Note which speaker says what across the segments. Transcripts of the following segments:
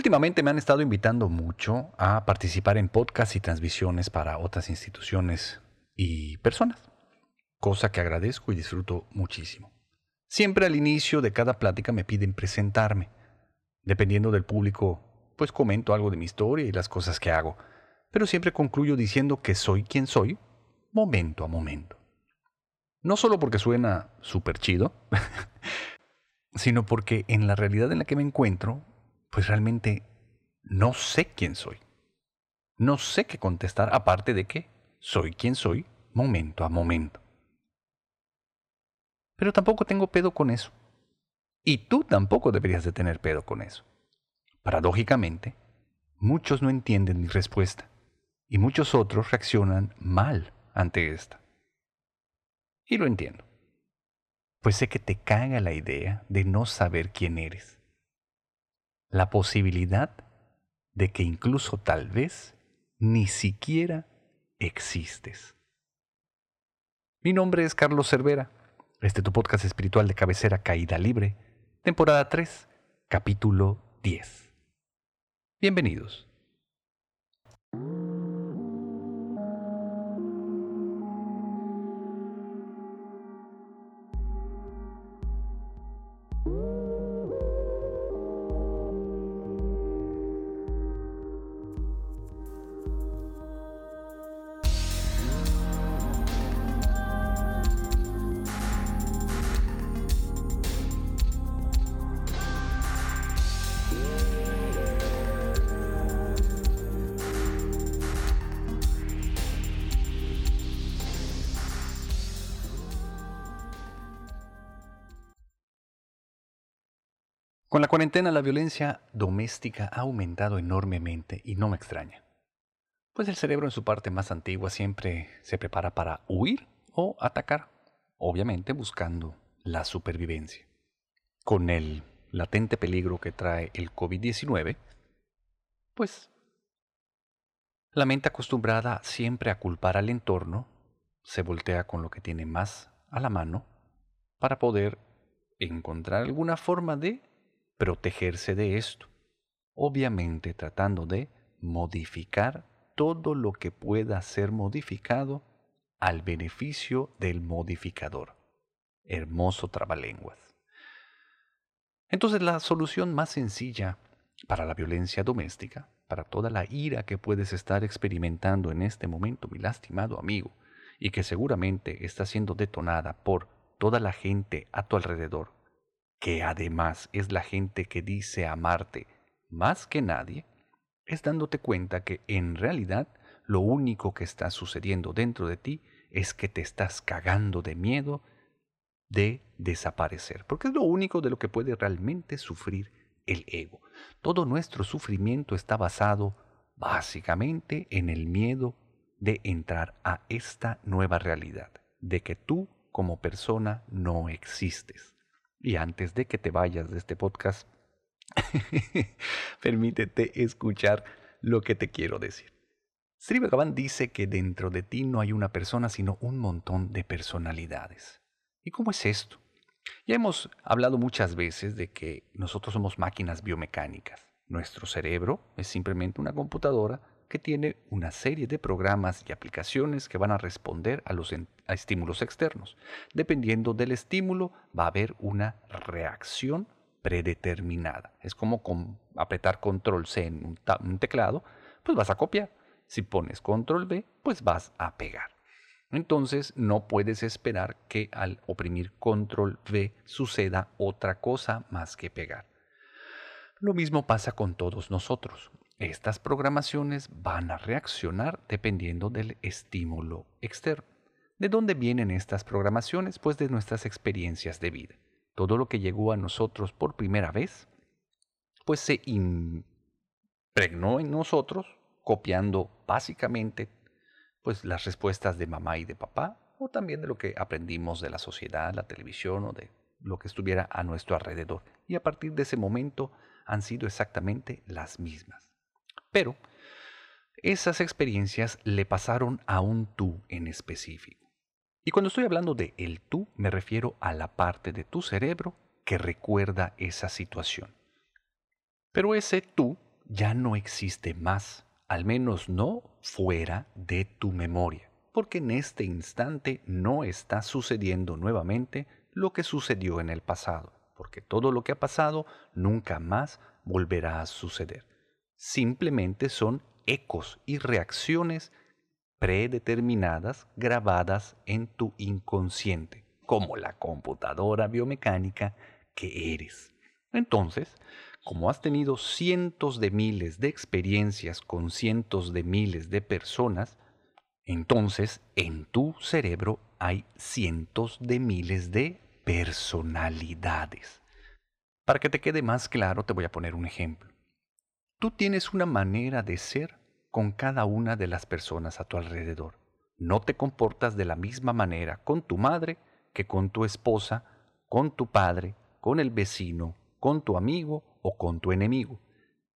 Speaker 1: Últimamente me han estado invitando mucho a participar en podcasts y transmisiones para otras instituciones y personas, cosa que agradezco y disfruto muchísimo. Siempre al inicio de cada plática me piden presentarme. Dependiendo del público, pues comento algo de mi historia y las cosas que hago, pero siempre concluyo diciendo que soy quien soy, momento a momento. No solo porque suena súper chido, sino porque en la realidad en la que me encuentro pues realmente no sé quién soy. No sé qué contestar aparte de que soy quien soy momento a momento. Pero tampoco tengo pedo con eso. Y tú tampoco deberías de tener pedo con eso. Paradójicamente, muchos no entienden mi respuesta y muchos otros reaccionan mal ante esta. Y lo entiendo. Pues sé que te caga la idea de no saber quién eres la posibilidad de que incluso tal vez ni siquiera existes. Mi nombre es Carlos Cervera. Este es tu podcast espiritual de cabecera Caída Libre, temporada 3, capítulo 10. Bienvenidos. Con la cuarentena la violencia doméstica ha aumentado enormemente y no me extraña. Pues el cerebro en su parte más antigua siempre se prepara para huir o atacar, obviamente buscando la supervivencia. Con el latente peligro que trae el COVID-19, pues la mente acostumbrada siempre a culpar al entorno se voltea con lo que tiene más a la mano para poder encontrar alguna forma de protegerse de esto, obviamente tratando de modificar todo lo que pueda ser modificado al beneficio del modificador. Hermoso trabalenguas. Entonces la solución más sencilla para la violencia doméstica, para toda la ira que puedes estar experimentando en este momento, mi lastimado amigo, y que seguramente está siendo detonada por toda la gente a tu alrededor, que además es la gente que dice amarte más que nadie, es dándote cuenta que en realidad lo único que está sucediendo dentro de ti es que te estás cagando de miedo de desaparecer, porque es lo único de lo que puede realmente sufrir el ego. Todo nuestro sufrimiento está basado básicamente en el miedo de entrar a esta nueva realidad, de que tú como persona no existes. Y antes de que te vayas de este podcast, permítete escuchar lo que te quiero decir. Sri Bhagavan dice que dentro de ti no hay una persona, sino un montón de personalidades. ¿Y cómo es esto? Ya hemos hablado muchas veces de que nosotros somos máquinas biomecánicas. Nuestro cerebro es simplemente una computadora que tiene una serie de programas y aplicaciones que van a responder a los estímulos externos. Dependiendo del estímulo, va a haber una reacción predeterminada. Es como apretar control C en un, un teclado, pues vas a copiar. Si pones control V, pues vas a pegar. Entonces no puedes esperar que al oprimir control V suceda otra cosa más que pegar. Lo mismo pasa con todos nosotros. Estas programaciones van a reaccionar dependiendo del estímulo externo. ¿De dónde vienen estas programaciones? Pues de nuestras experiencias de vida. Todo lo que llegó a nosotros por primera vez, pues se impregnó en nosotros, copiando básicamente pues las respuestas de mamá y de papá, o también de lo que aprendimos de la sociedad, la televisión o de lo que estuviera a nuestro alrededor. Y a partir de ese momento han sido exactamente las mismas. Pero esas experiencias le pasaron a un tú en específico. Y cuando estoy hablando de el tú, me refiero a la parte de tu cerebro que recuerda esa situación. Pero ese tú ya no existe más, al menos no fuera de tu memoria, porque en este instante no está sucediendo nuevamente lo que sucedió en el pasado, porque todo lo que ha pasado nunca más volverá a suceder. Simplemente son ecos y reacciones predeterminadas grabadas en tu inconsciente, como la computadora biomecánica que eres. Entonces, como has tenido cientos de miles de experiencias con cientos de miles de personas, entonces en tu cerebro hay cientos de miles de personalidades. Para que te quede más claro, te voy a poner un ejemplo. Tú tienes una manera de ser con cada una de las personas a tu alrededor. No te comportas de la misma manera con tu madre que con tu esposa, con tu padre, con el vecino, con tu amigo o con tu enemigo.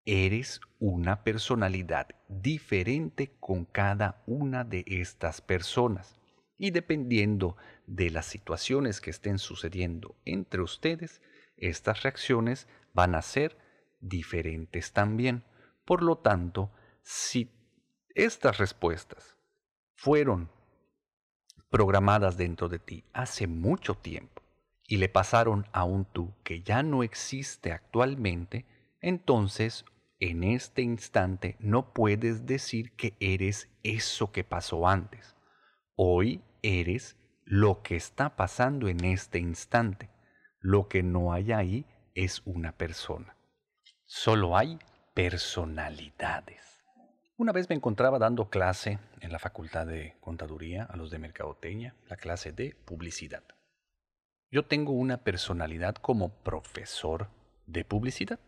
Speaker 1: Eres una personalidad diferente con cada una de estas personas. Y dependiendo de las situaciones que estén sucediendo entre ustedes, estas reacciones van a ser diferentes también. Por lo tanto, si estas respuestas fueron programadas dentro de ti hace mucho tiempo y le pasaron a un tú que ya no existe actualmente, entonces en este instante no puedes decir que eres eso que pasó antes. Hoy eres lo que está pasando en este instante. Lo que no hay ahí es una persona. Solo hay personalidades. Una vez me encontraba dando clase en la Facultad de Contaduría a los de Mercadotecnia, la clase de publicidad. Yo tengo una personalidad como profesor de publicidad,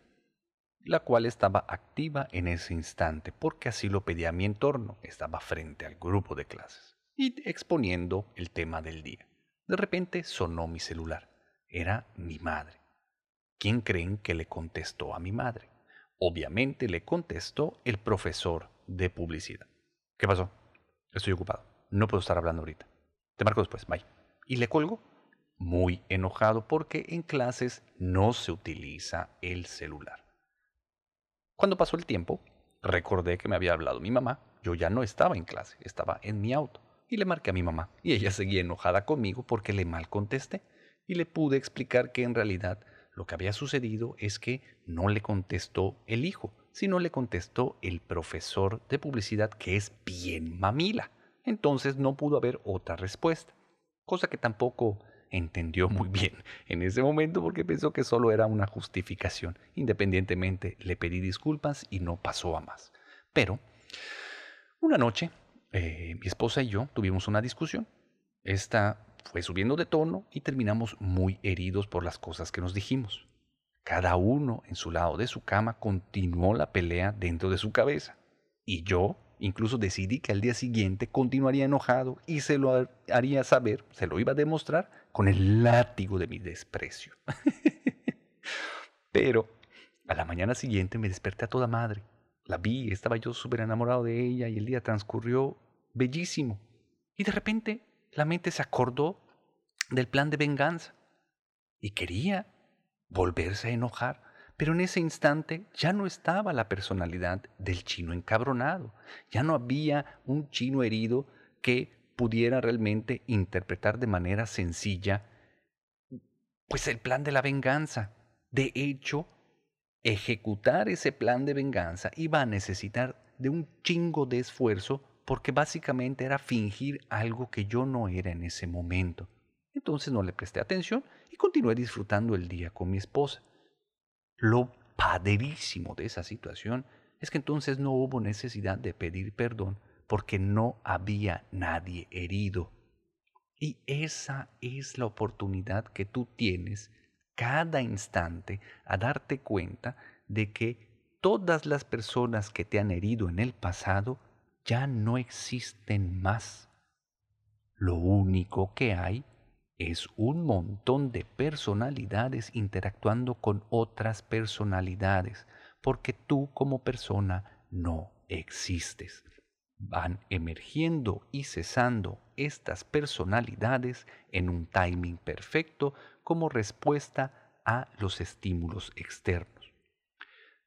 Speaker 1: la cual estaba activa en ese instante porque así lo pedía mi entorno, estaba frente al grupo de clases y exponiendo el tema del día. De repente sonó mi celular. Era mi madre. ¿Quién creen que le contestó a mi madre? Obviamente le contestó el profesor de publicidad. ¿Qué pasó? Estoy ocupado. No puedo estar hablando ahorita. Te marco después. Bye. Y le colgo muy enojado porque en clases no se utiliza el celular. Cuando pasó el tiempo, recordé que me había hablado mi mamá. Yo ya no estaba en clase, estaba en mi auto. Y le marqué a mi mamá. Y ella seguía enojada conmigo porque le mal contesté. Y le pude explicar que en realidad lo que había sucedido es que no le contestó el hijo, sino le contestó el profesor de publicidad que es bien mamila. Entonces no pudo haber otra respuesta, cosa que tampoco entendió muy bien en ese momento porque pensó que solo era una justificación. Independientemente le pedí disculpas y no pasó a más. Pero una noche eh, mi esposa y yo tuvimos una discusión. Esta fue subiendo de tono y terminamos muy heridos por las cosas que nos dijimos. Cada uno en su lado de su cama continuó la pelea dentro de su cabeza. Y yo incluso decidí que al día siguiente continuaría enojado y se lo haría saber, se lo iba a demostrar con el látigo de mi desprecio. Pero a la mañana siguiente me desperté a toda madre. La vi, estaba yo súper enamorado de ella y el día transcurrió bellísimo. Y de repente la mente se acordó del plan de venganza y quería volverse a enojar. Pero en ese instante ya no estaba la personalidad del chino encabronado, ya no había un chino herido que pudiera realmente interpretar de manera sencilla pues el plan de la venganza. De hecho, ejecutar ese plan de venganza iba a necesitar de un chingo de esfuerzo porque básicamente era fingir algo que yo no era en ese momento. Entonces no le presté atención y continué disfrutando el día con mi esposa. Lo padrísimo de esa situación es que entonces no hubo necesidad de pedir perdón porque no había nadie herido. Y esa es la oportunidad que tú tienes cada instante a darte cuenta de que todas las personas que te han herido en el pasado ya no existen más. Lo único que hay es un montón de personalidades interactuando con otras personalidades, porque tú como persona no existes. Van emergiendo y cesando estas personalidades en un timing perfecto como respuesta a los estímulos externos.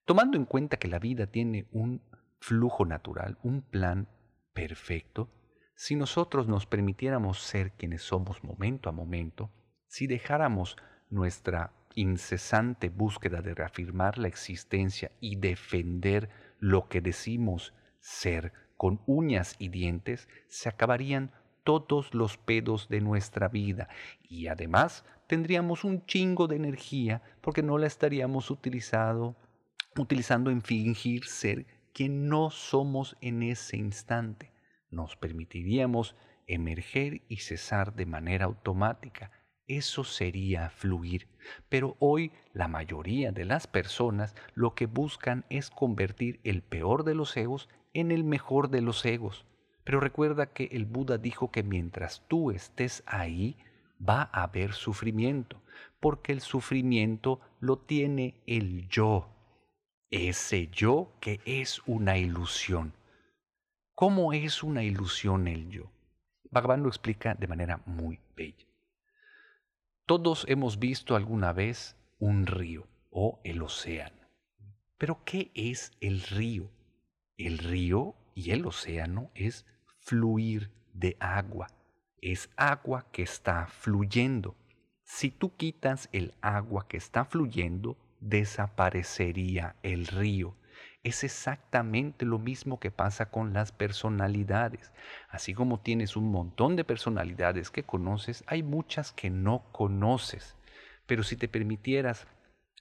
Speaker 1: tomando en cuenta que la vida tiene un flujo natural, un plan perfecto, si nosotros nos permitiéramos ser quienes somos momento a momento, si dejáramos nuestra incesante búsqueda de reafirmar la existencia y defender lo que decimos ser con uñas y dientes, se acabarían todos los pedos de nuestra vida. Y además tendríamos un chingo de energía porque no la estaríamos utilizando, utilizando en fingir ser quien no somos en ese instante. Nos permitiríamos emerger y cesar de manera automática. Eso sería fluir. Pero hoy la mayoría de las personas lo que buscan es convertir el peor de los egos en el mejor de los egos. Pero recuerda que el Buda dijo que mientras tú estés ahí, va a haber sufrimiento, porque el sufrimiento lo tiene el yo, ese yo que es una ilusión. ¿Cómo es una ilusión el yo? Bhagavan lo explica de manera muy bella. Todos hemos visto alguna vez un río o el océano. Pero ¿qué es el río? El río y el océano es fluir de agua. Es agua que está fluyendo. Si tú quitas el agua que está fluyendo, desaparecería el río. Es exactamente lo mismo que pasa con las personalidades. Así como tienes un montón de personalidades que conoces, hay muchas que no conoces. Pero si te permitieras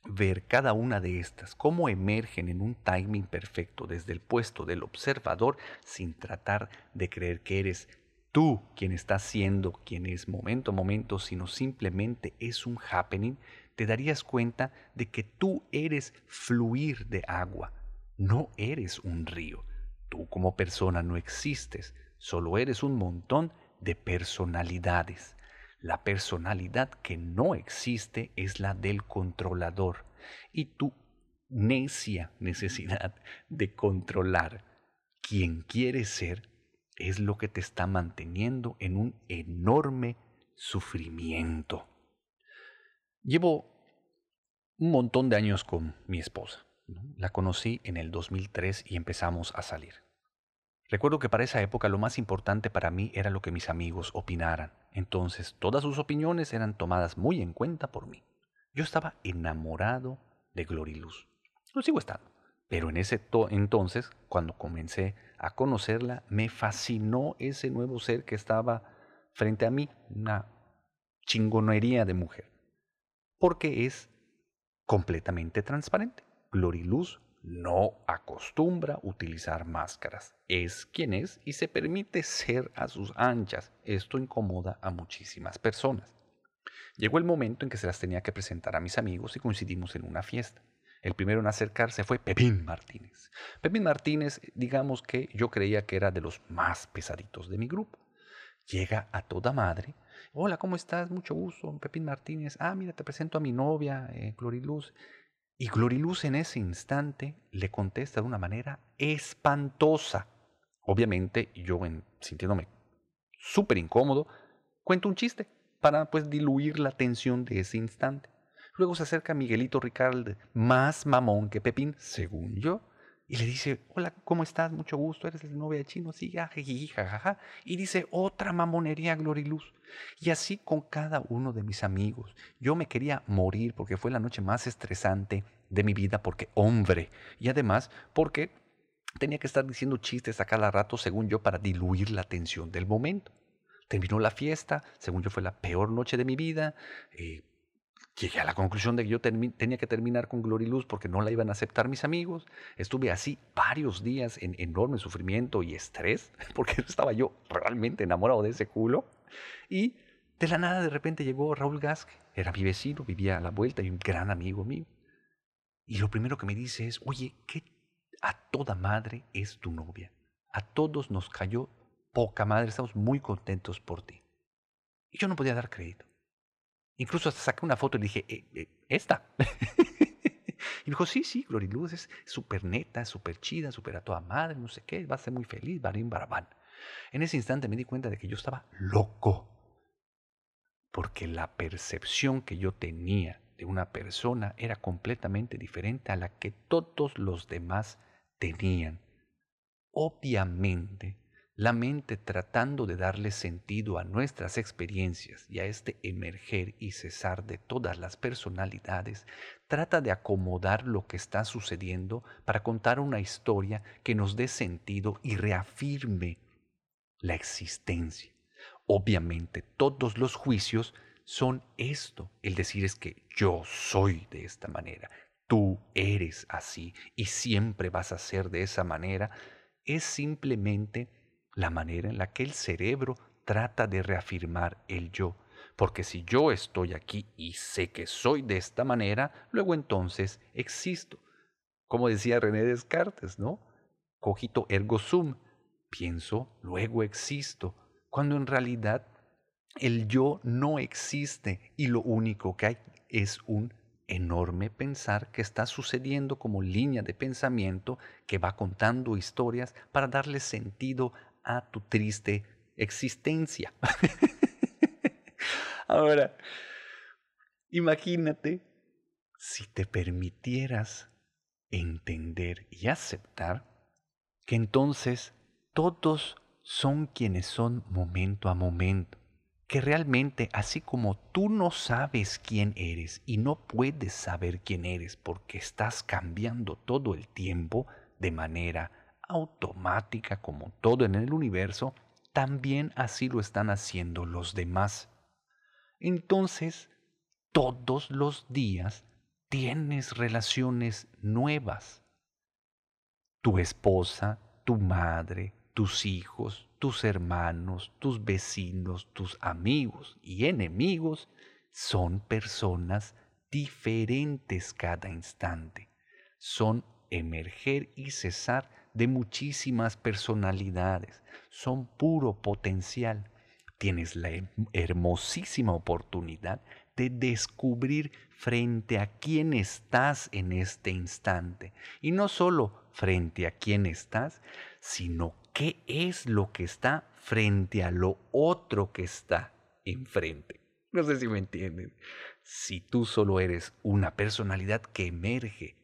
Speaker 1: ver cada una de estas, cómo emergen en un timing perfecto desde el puesto del observador sin tratar de creer que eres tú quien está siendo quien es momento a momento, sino simplemente es un happening, te darías cuenta de que tú eres fluir de agua, no eres un río. Tú como persona no existes, solo eres un montón de personalidades. La personalidad que no existe es la del controlador y tu necia necesidad de controlar quien quieres ser es lo que te está manteniendo en un enorme sufrimiento. Llevo un montón de años con mi esposa. La conocí en el 2003 y empezamos a salir. Recuerdo que para esa época lo más importante para mí era lo que mis amigos opinaran. Entonces todas sus opiniones eran tomadas muy en cuenta por mí. Yo estaba enamorado de Gloriluz. Lo sigo estando. Pero en ese entonces, cuando comencé a conocerla, me fascinó ese nuevo ser que estaba frente a mí, una chingonería de mujer. Porque es completamente transparente. Gloriluz no acostumbra utilizar máscaras. Es quien es y se permite ser a sus anchas. Esto incomoda a muchísimas personas. Llegó el momento en que se las tenía que presentar a mis amigos y coincidimos en una fiesta. El primero en acercarse fue Pepín Martínez. Pepín Martínez, digamos que yo creía que era de los más pesaditos de mi grupo. Llega a toda madre. Hola, ¿cómo estás? Mucho gusto, Pepín Martínez. Ah, mira, te presento a mi novia, eh, Gloriluz. Y Gloriluz en ese instante le contesta de una manera espantosa. Obviamente yo, sintiéndome súper incómodo, cuento un chiste para pues diluir la tensión de ese instante. Luego se acerca Miguelito Ricard, más mamón que Pepín, según yo, y le dice, hola, ¿cómo estás? Mucho gusto, eres el novia de Chino, sí, jajaja. Y dice, otra mamonería, Gloriluz. Y así con cada uno de mis amigos. Yo me quería morir porque fue la noche más estresante de mi vida, porque hombre. Y además porque tenía que estar diciendo chistes a cada rato, según yo, para diluir la tensión del momento. Terminó la fiesta, según yo fue la peor noche de mi vida. Eh, Llegué a la conclusión de que yo tenía que terminar con Gloriluz porque no la iban a aceptar mis amigos. Estuve así varios días en enorme sufrimiento y estrés porque estaba yo realmente enamorado de ese culo. Y de la nada de repente llegó Raúl Gask, era mi vecino, vivía a la vuelta y un gran amigo mío. Y lo primero que me dice es, oye, ¿qué a toda madre es tu novia? A todos nos cayó poca madre, estamos muy contentos por ti. Y yo no podía dar crédito. Incluso hasta saqué una foto y le dije, eh, eh, ¿esta? y dijo, sí, sí, Gloriluz es súper neta, súper chida, súper a toda madre, no sé qué, va a ser muy feliz, barín, barabán. En ese instante me di cuenta de que yo estaba loco. Porque la percepción que yo tenía de una persona era completamente diferente a la que todos los demás tenían. Obviamente, la mente tratando de darle sentido a nuestras experiencias y a este emerger y cesar de todas las personalidades, trata de acomodar lo que está sucediendo para contar una historia que nos dé sentido y reafirme la existencia. Obviamente todos los juicios son esto. El decir es que yo soy de esta manera, tú eres así y siempre vas a ser de esa manera, es simplemente la manera en la que el cerebro trata de reafirmar el yo. Porque si yo estoy aquí y sé que soy de esta manera, luego entonces existo. Como decía René Descartes, ¿no? Cogito ergo sum. Pienso, luego existo. Cuando en realidad el yo no existe y lo único que hay es un enorme pensar que está sucediendo como línea de pensamiento que va contando historias para darle sentido a tu triste existencia. Ahora, imagínate si te permitieras entender y aceptar que entonces todos son quienes son momento a momento, que realmente así como tú no sabes quién eres y no puedes saber quién eres porque estás cambiando todo el tiempo de manera automática como todo en el universo, también así lo están haciendo los demás. Entonces, todos los días tienes relaciones nuevas. Tu esposa, tu madre, tus hijos, tus hermanos, tus vecinos, tus amigos y enemigos son personas diferentes cada instante. Son emerger y cesar de muchísimas personalidades. Son puro potencial. Tienes la hermosísima oportunidad de descubrir frente a quién estás en este instante. Y no solo frente a quién estás, sino qué es lo que está frente a lo otro que está enfrente. No sé si me entienden. Si tú solo eres una personalidad que emerge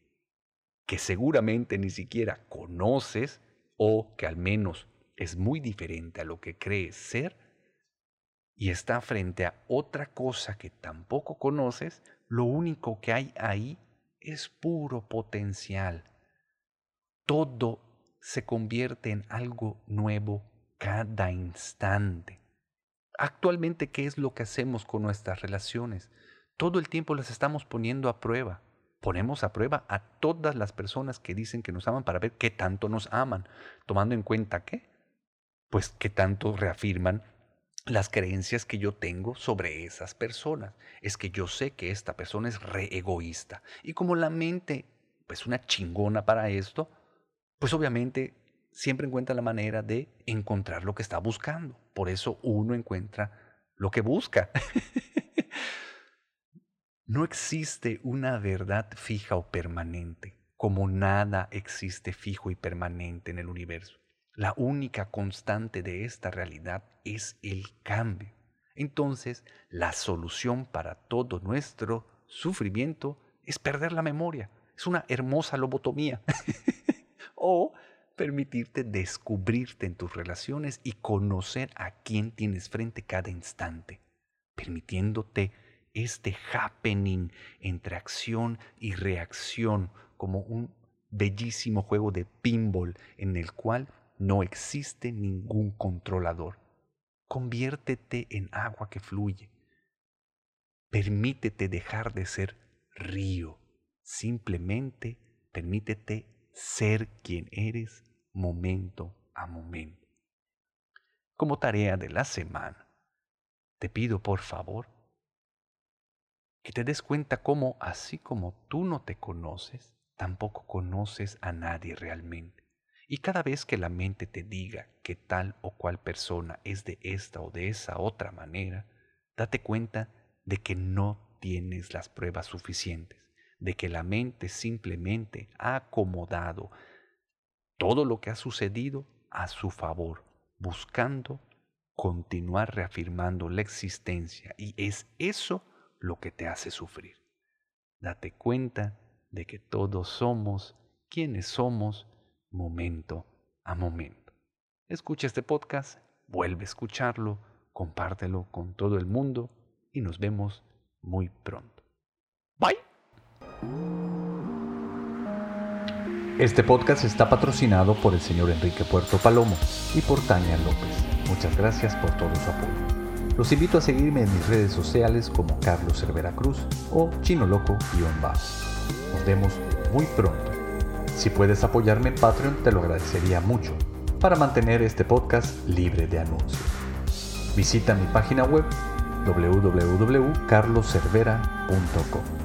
Speaker 1: que seguramente ni siquiera conoces o que al menos es muy diferente a lo que crees ser y está frente a otra cosa que tampoco conoces, lo único que hay ahí es puro potencial. Todo se convierte en algo nuevo cada instante. Actualmente, ¿qué es lo que hacemos con nuestras relaciones? Todo el tiempo las estamos poniendo a prueba ponemos a prueba a todas las personas que dicen que nos aman para ver qué tanto nos aman, tomando en cuenta que, pues qué tanto reafirman las creencias que yo tengo sobre esas personas. Es que yo sé que esta persona es re egoísta. Y como la mente, pues una chingona para esto, pues obviamente siempre encuentra la manera de encontrar lo que está buscando. Por eso uno encuentra lo que busca. No existe una verdad fija o permanente, como nada existe fijo y permanente en el universo. La única constante de esta realidad es el cambio. Entonces, la solución para todo nuestro sufrimiento es perder la memoria. Es una hermosa lobotomía. o permitirte descubrirte en tus relaciones y conocer a quién tienes frente cada instante, permitiéndote este happening entre acción y reacción como un bellísimo juego de pinball en el cual no existe ningún controlador. Conviértete en agua que fluye. Permítete dejar de ser río. Simplemente permítete ser quien eres momento a momento. Como tarea de la semana, te pido por favor que te des cuenta cómo, así como tú no te conoces, tampoco conoces a nadie realmente. Y cada vez que la mente te diga que tal o cual persona es de esta o de esa otra manera, date cuenta de que no tienes las pruebas suficientes, de que la mente simplemente ha acomodado todo lo que ha sucedido a su favor, buscando continuar reafirmando la existencia. Y es eso lo que te hace sufrir. Date cuenta de que todos somos quienes somos momento a momento. Escucha este podcast, vuelve a escucharlo, compártelo con todo el mundo y nos vemos muy pronto. Bye. Este podcast está patrocinado por el señor Enrique Puerto Palomo y por Tania López. Muchas gracias por todo su apoyo. Los invito a seguirme en mis redes sociales como Carlos Cervera Cruz o Chino Loco-Bajo. Nos vemos muy pronto. Si puedes apoyarme en Patreon te lo agradecería mucho para mantener este podcast libre de anuncios. Visita mi página web www.carloservera.com.